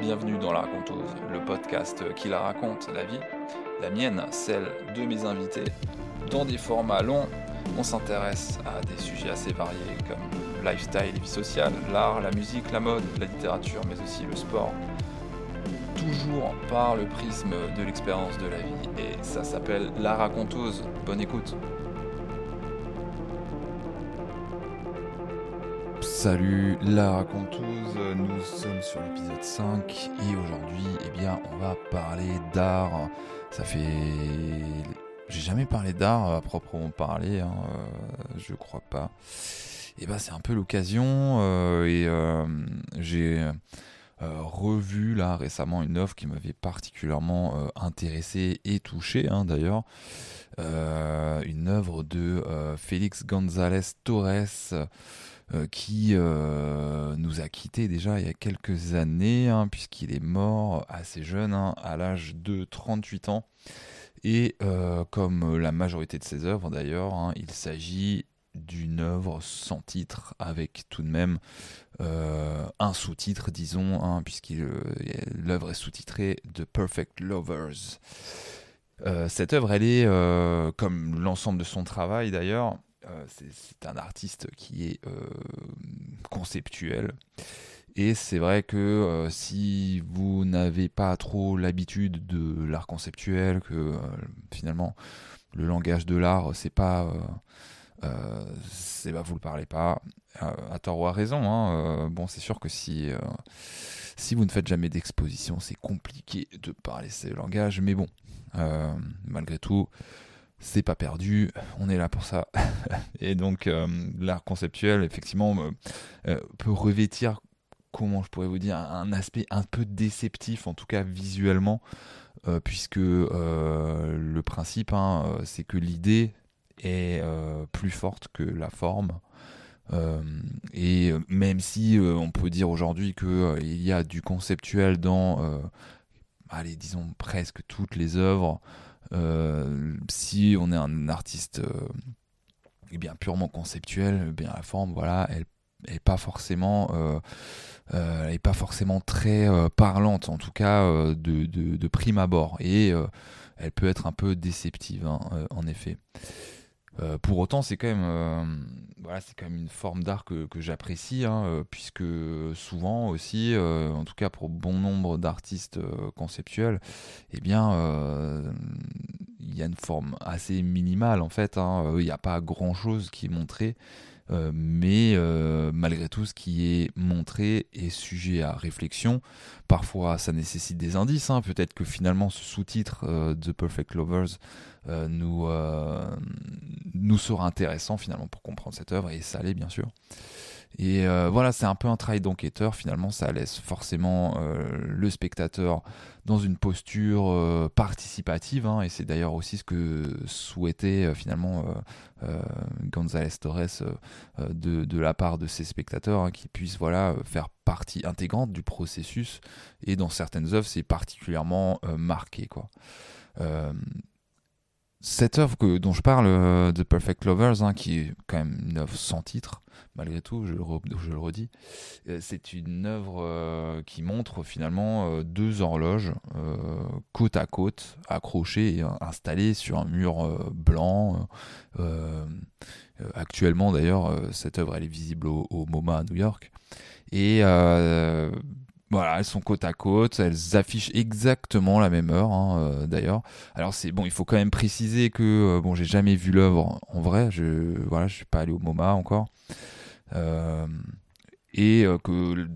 Bienvenue dans La Raconteuse, le podcast qui la raconte, la vie, la mienne, celle de mes invités. Dans des formats longs, on s'intéresse à des sujets assez variés comme le lifestyle vie sociale, l'art, la musique, la mode, la littérature, mais aussi le sport. Toujours par le prisme de l'expérience de la vie, et ça s'appelle La Raconteuse. Bonne écoute. Salut la raconteuse, nous sommes sur l'épisode 5 et aujourd'hui eh bien on va parler d'art. Ça fait... J'ai jamais parlé d'art à proprement parler, hein, euh, je crois pas. Et bah c'est un peu l'occasion euh, et euh, j'ai revu là récemment une œuvre qui m'avait particulièrement intéressé et touché hein, d'ailleurs. une œuvre de Félix González Torres. Euh, qui euh, nous a quittés déjà il y a quelques années, hein, puisqu'il est mort assez jeune, hein, à l'âge de 38 ans. Et euh, comme la majorité de ses œuvres d'ailleurs, hein, il s'agit d'une œuvre sans titre, avec tout de même un sous-titre, disons, puisque l'œuvre est sous-titrée The Perfect Lovers. cette œuvre, elle est, comme l'ensemble de son travail d'ailleurs, euh, c'est un artiste qui est euh, conceptuel. Et c'est vrai que euh, si vous n'avez pas trop l'habitude de l'art conceptuel, que finalement le langage de l'art, c'est pas. c'est bah, vous le parlez pas à tort ou à raison. Hein, bon, c'est sûr que si, si vous ne faites jamais d'exposition, c'est compliqué de parler ce langage. Mais bon, malgré tout, c'est pas perdu, on est là pour ça. et donc euh, l'art conceptuel, effectivement, euh, euh, peut revêtir, comment je pourrais vous dire, un aspect un peu déceptif, en tout cas visuellement, puisque le principe, hein, c'est que l'idée est plus forte que la forme. et même si on peut dire aujourd'hui qu'il y a du conceptuel dans, allez, disons presque toutes les œuvres, euh, si on est un artiste euh, eh bien purement conceptuel, eh bien la forme, voilà, elle n'est pas forcément euh, pas forcément très parlante, en tout cas de, de, prime abord, et elle peut être un peu déceptive, hein, en effet. Euh, pour autant, c'est quand même, euh, voilà, c'est quand une forme d'art que, j'apprécie, hein, euh, puisque souvent aussi, en tout cas pour bon nombre d'artistes conceptuels, eh bien, il y a une forme assez minimale en fait. Hein. Il n'y a pas grand chose qui est montré. Mais malgré tout, ce qui est montré est sujet à réflexion. Parfois, ça nécessite des indices. Hein. Peut-être que finalement, ce sous-titre The Perfect Lovers euh, nous, euh, nous sera intéressant finalement pour comprendre cette œuvre, et ça l'est bien sûr. Et euh, voilà, c'est un peu un travail d'enquêteur, finalement, ça laisse forcément le spectateur dans une posture participative, hein, et c'est d'ailleurs aussi ce que souhaitait finalement González Torres de, de, la part de ses spectateurs, hein, qui puissent voilà, faire partie intégrante du processus, et dans certaines œuvres, c'est particulièrement marqué. Quoi cette œuvre dont je parle, euh, The Perfect Lovers, hein, qui est quand même une œuvre sans titre, malgré tout, je le, je le redis, euh, c'est une œuvre euh, qui montre finalement deux horloges côte à côte, accrochées et installées sur un mur blanc. actuellement, d'ailleurs, cette œuvre elle est visible au, au MoMA à New York. Et voilà, elles sont côte à côte, elles affichent exactement la même heure, hein, euh, d'ailleurs. Alors c'est bon, il faut quand même préciser que euh, bon, j'ai jamais vu l'œuvre en vrai. Je voilà, je suis pas allé au MoMA encore, euh, et que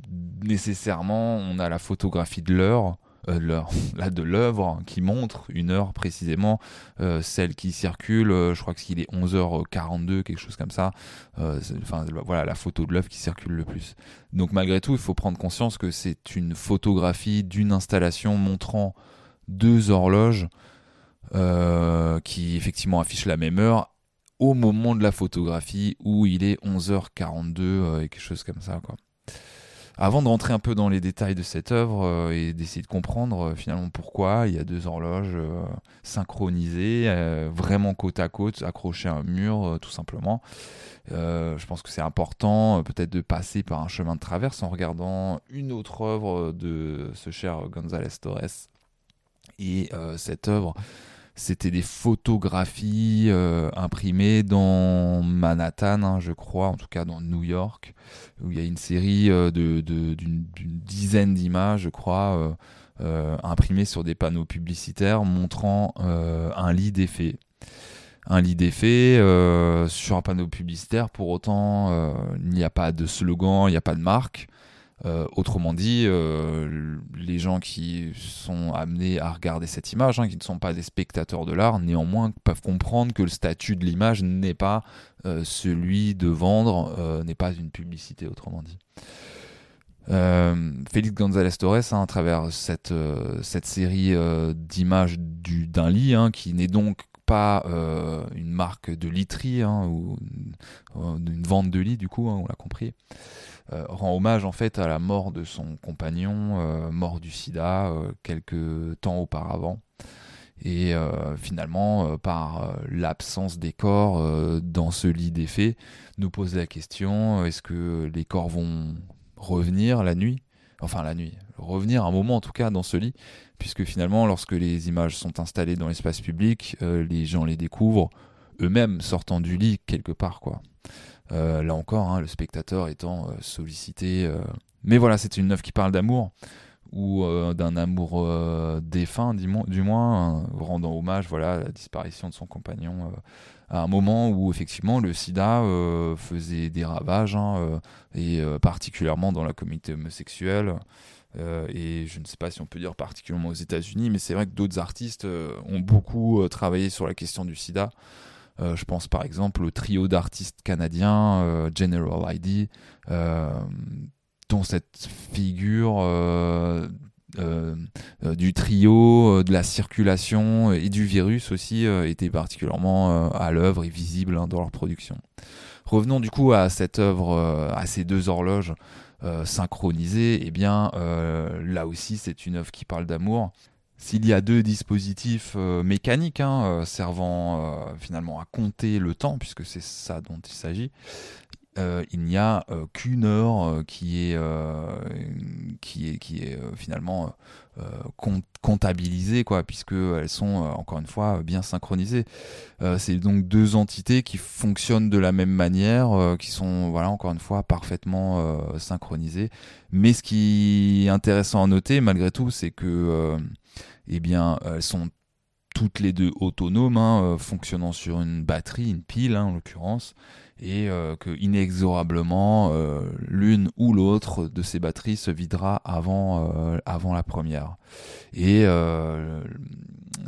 nécessairement on a la photographie de l'heure euh, de l'œuvre qui montre une heure précisément, euh, celle qui circule, euh, je crois qu'il est 11h42, quelque chose comme ça. Enfin, voilà, la photo de l'œuvre qui circule le plus. Donc malgré tout, il faut prendre conscience que c'est une photographie d'une installation montrant deux horloges qui effectivement affichent la même heure au moment de la photographie où il est 11h42 et quelque chose comme ça quoi. Avant de rentrer un peu dans les détails de cette œuvre et d'essayer de comprendre finalement pourquoi il y a deux horloges synchronisées, vraiment côte à côte, accrochées à un mur, tout simplement. je pense que c'est important peut-être de passer par un chemin de traverse en regardant une autre œuvre de ce cher González Torres. Et cette œuvre, c'était des photographies euh, imprimées dans Manhattan, hein, je crois, en tout cas dans New York, où il y a une série euh, d'une, dizaine d'images, je crois, euh, imprimées sur des panneaux publicitaires montrant un lit d'effet. Un lit d'effet sur un panneau publicitaire, pour autant, il n'y a pas de slogan, il n'y a pas de marque. Euh, autrement dit, euh, les gens qui sont amenés à regarder cette image, hein, qui ne sont pas des spectateurs de l'art, néanmoins peuvent comprendre que le statut de l'image n'est pas euh, celui de vendre, n'est pas une publicité, autrement dit. Félix González Torres, hein, à travers cette, série d'images d'un lit, hein, qui n'est donc pas une marque de literie ou une vente de lit, du coup, on l'a compris. Euh, rend hommage en fait à la mort de son compagnon, euh, mort du sida euh, quelques temps auparavant. Et finalement, par l'absence des corps dans ce lit des faits, nous pose la question est-ce que les corps vont revenir la nuit? Enfin, la nuit, revenir un moment en tout cas dans ce lit, puisque finalement, lorsque les images sont installées dans l'espace public, les gens les découvrent eux-mêmes sortant du lit quelque part, quoi. Euh, là encore, hein, le spectateur étant euh, sollicité. Euh. Mais voilà, c'est une œuvre qui parle d'amour ou d'un amour défunt, du, moins, rendant hommage voilà, à la disparition de son compagnon à un moment où effectivement le sida faisait des ravages, hein, et particulièrement dans la communauté homosexuelle. et je ne sais pas si on peut dire particulièrement aux États-Unis, mais c'est vrai que d'autres artistes ont beaucoup travaillé sur la question du sida. Euh, je pense par exemple au trio d'artistes canadiens euh, General ID, euh, dont cette figure du trio, de la circulation et du virus aussi était particulièrement à l'œuvre et visible hein, dans leur production. Revenons du coup à cette œuvre, à ces deux horloges synchronisées. Eh bien, là aussi, c'est une œuvre qui parle d'amour s'il y a deux dispositifs euh, mécaniques hein, euh, servant euh, finalement à compter le temps, puisque c'est ça dont il s'agit, il n'y a qu'une heure qui est, qui est, qui est finalement comptabilisée, quoi, puisqu'elles sont encore une fois bien synchronisées. c'est donc deux entités qui fonctionnent de la même manière, qui sont voilà encore une fois parfaitement synchronisées. Mais ce qui est intéressant à noter malgré tout, c'est que eh bien, elles sont toutes les deux autonomes, hein, euh, fonctionnant sur une batterie, une pile hein, en l'occurrence, et euh, que inexorablement euh, l'une ou l'autre de ces batteries se videra avant, avant la première. Et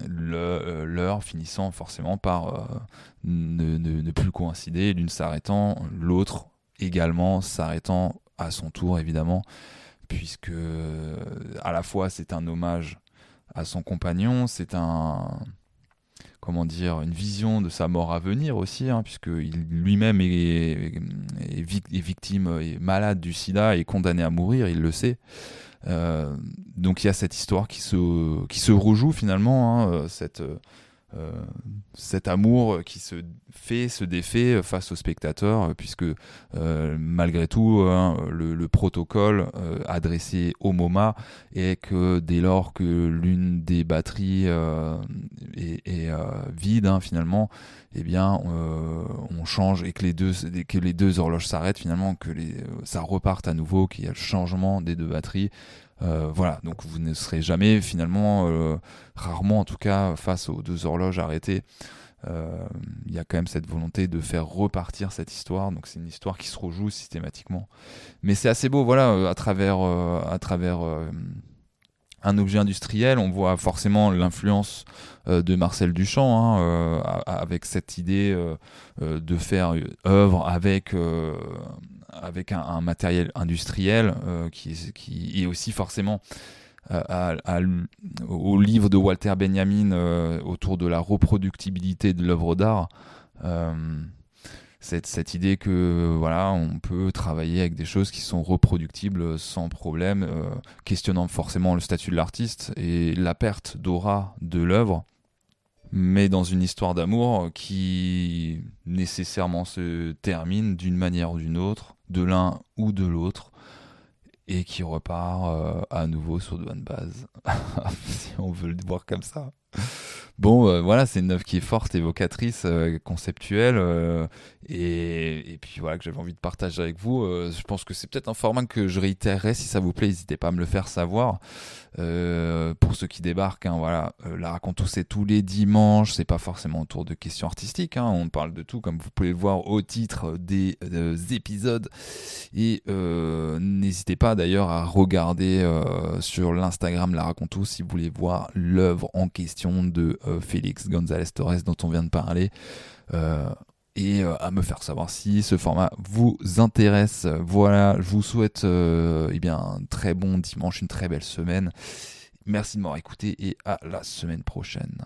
l'heure finissant forcément par ne, ne, plus coïncider, l'une s'arrêtant, l'autre également s'arrêtant à son tour évidemment, puisque à la fois c'est un hommage à son compagnon. C'est un comment dire, une vision de sa mort à venir aussi, hein, puisque lui-même est, victime, est malade du sida et condamné à mourir, il le sait. Euh, donc il y a cette histoire qui se, qui se rejoue finalement, hein, cette, cet amour qui se fait, se défait face au spectateur, puisque euh, malgré tout, hein, le, protocole euh, adressé au MoMA est que dès lors que l'une des batteries est, vide, hein, finalement, eh bien, on change et que les deux, que les deux horloges s'arrêtent, finalement, que les, ça reparte à nouveau, qu'il y a le changement des deux batteries. Euh, voilà, donc vous ne serez jamais finalement, euh, rarement en tout cas, face aux deux horloges arrêtées. Euh, il y a quand même cette volonté de faire repartir cette histoire, donc c'est une histoire qui se rejoue systématiquement. Mais c'est assez beau, voilà, à travers, à travers un objet industriel, on voit forcément l'influence de Marcel Duchamp, hein, avec cette idée de faire œuvre avec avec un, matériel industriel euh, qui, est, aussi forcément euh, au livre de Walter Benjamin euh, autour de la reproductibilité de l'œuvre d'art. Cette, idée que voilà, on peut travailler avec des choses qui sont reproductibles sans problème, euh, questionnant forcément le statut de l'artiste et la perte d'aura de l'œuvre, mais dans une histoire d'amour qui nécessairement se termine d'une manière ou d'une autre, de l'un ou de l'autre, et qui repart euh, à nouveau sur de bonnes bases, si on veut le voir comme ça. Bon, euh, voilà, c'est une œuvre qui est forte, évocatrice, euh, conceptuelle, et, et, voilà, que j'avais envie de partager avec vous. je pense que c'est peut-être un format que je réitérerai si ça vous plaît, n'hésitez pas à me le faire savoir. pour ceux qui débarquent, hein, voilà, la raconte c'est tous les dimanches, c'est pas forcément autour de questions artistiques, hein, on parle de tout, comme vous pouvez le voir au titre des épisodes, et n'hésitez pas d'ailleurs à regarder euh, sur l'Instagram La Raconto si vous voulez voir l'œuvre en question de euh, Félix González Torres dont on vient de parler. Euh, et à me faire savoir si ce format vous intéresse. Voilà, je vous souhaite eh bien, un très bon dimanche, une très belle semaine. Merci de m'avoir écouté et à la semaine prochaine.